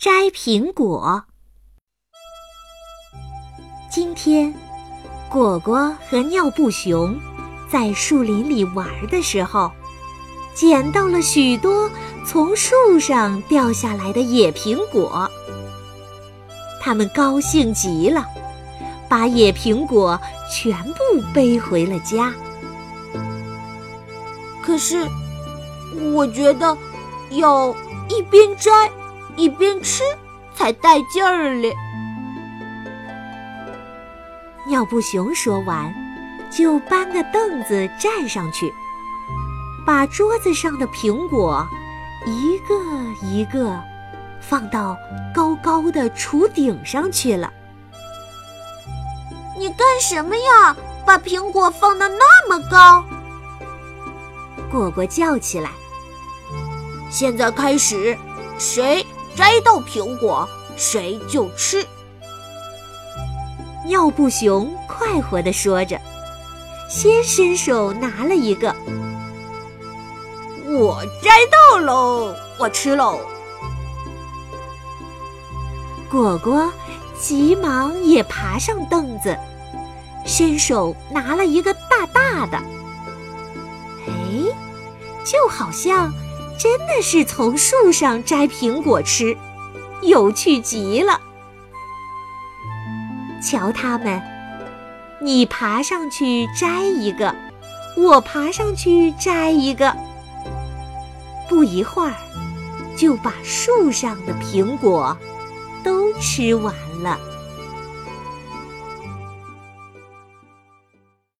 摘苹果。今天，果果和尿布熊在树林里玩的时候，捡到了许多从树上掉下来的野苹果。他们高兴极了，把野苹果全部背回了家。可是，我觉得要一边摘一边吃才带劲儿嘞。尿布熊说完，就搬个凳子站上去，把桌子上的苹果一个一个放到高高的橱顶上去了。你干什么呀？把苹果放得那么高？果果叫起来：“现在开始，谁摘到苹果，谁就吃。”尿布熊快活地说着，先伸手拿了一个。我摘到喽，我吃喽。果果急忙也爬上凳子，伸手拿了一个大大的。哎，就好像真的是从树上摘苹果吃，有趣极了。瞧他们，你爬上去摘一个，我爬上去摘一个，不一会儿就把树上的苹果都吃完了。